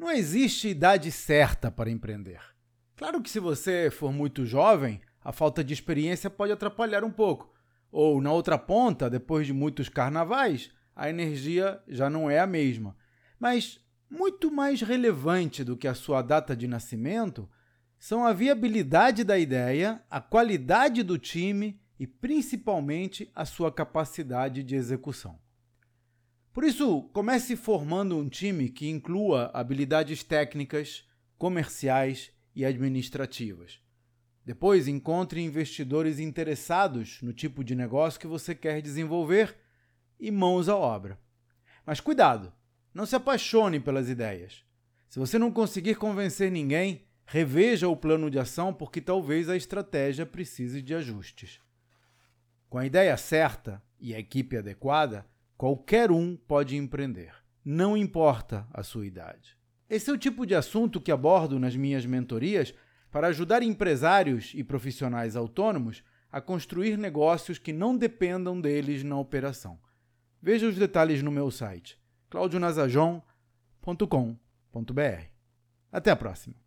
Não existe idade certa para empreender. Claro que se você for muito jovem, a falta de experiência pode atrapalhar um pouco. Ou na outra ponta, depois de muitos carnavais, a energia já não é a mesma. Mas muito mais relevante do que a sua data de nascimento são a viabilidade da ideia, a qualidade do time e principalmente a sua capacidade de execução. Por isso, comece formando um time que inclua habilidades técnicas, comerciais e administrativas. Depois, encontre investidores interessados no tipo de negócio que você quer desenvolver e mãos à obra. Mas cuidado, não se apaixone pelas ideias. Se você não conseguir convencer ninguém, reveja o plano de ação porque talvez a estratégia precise de ajustes. Com a ideia certa e a equipe adequada, qualquer um pode empreender, não importa a sua idade. Esse é o tipo de assunto que abordo nas minhas mentorias para ajudar empresários e profissionais autônomos a construir negócios que não dependam deles na operação. Veja os detalhes no meu site claudionazajon.com.br. Até a próxima!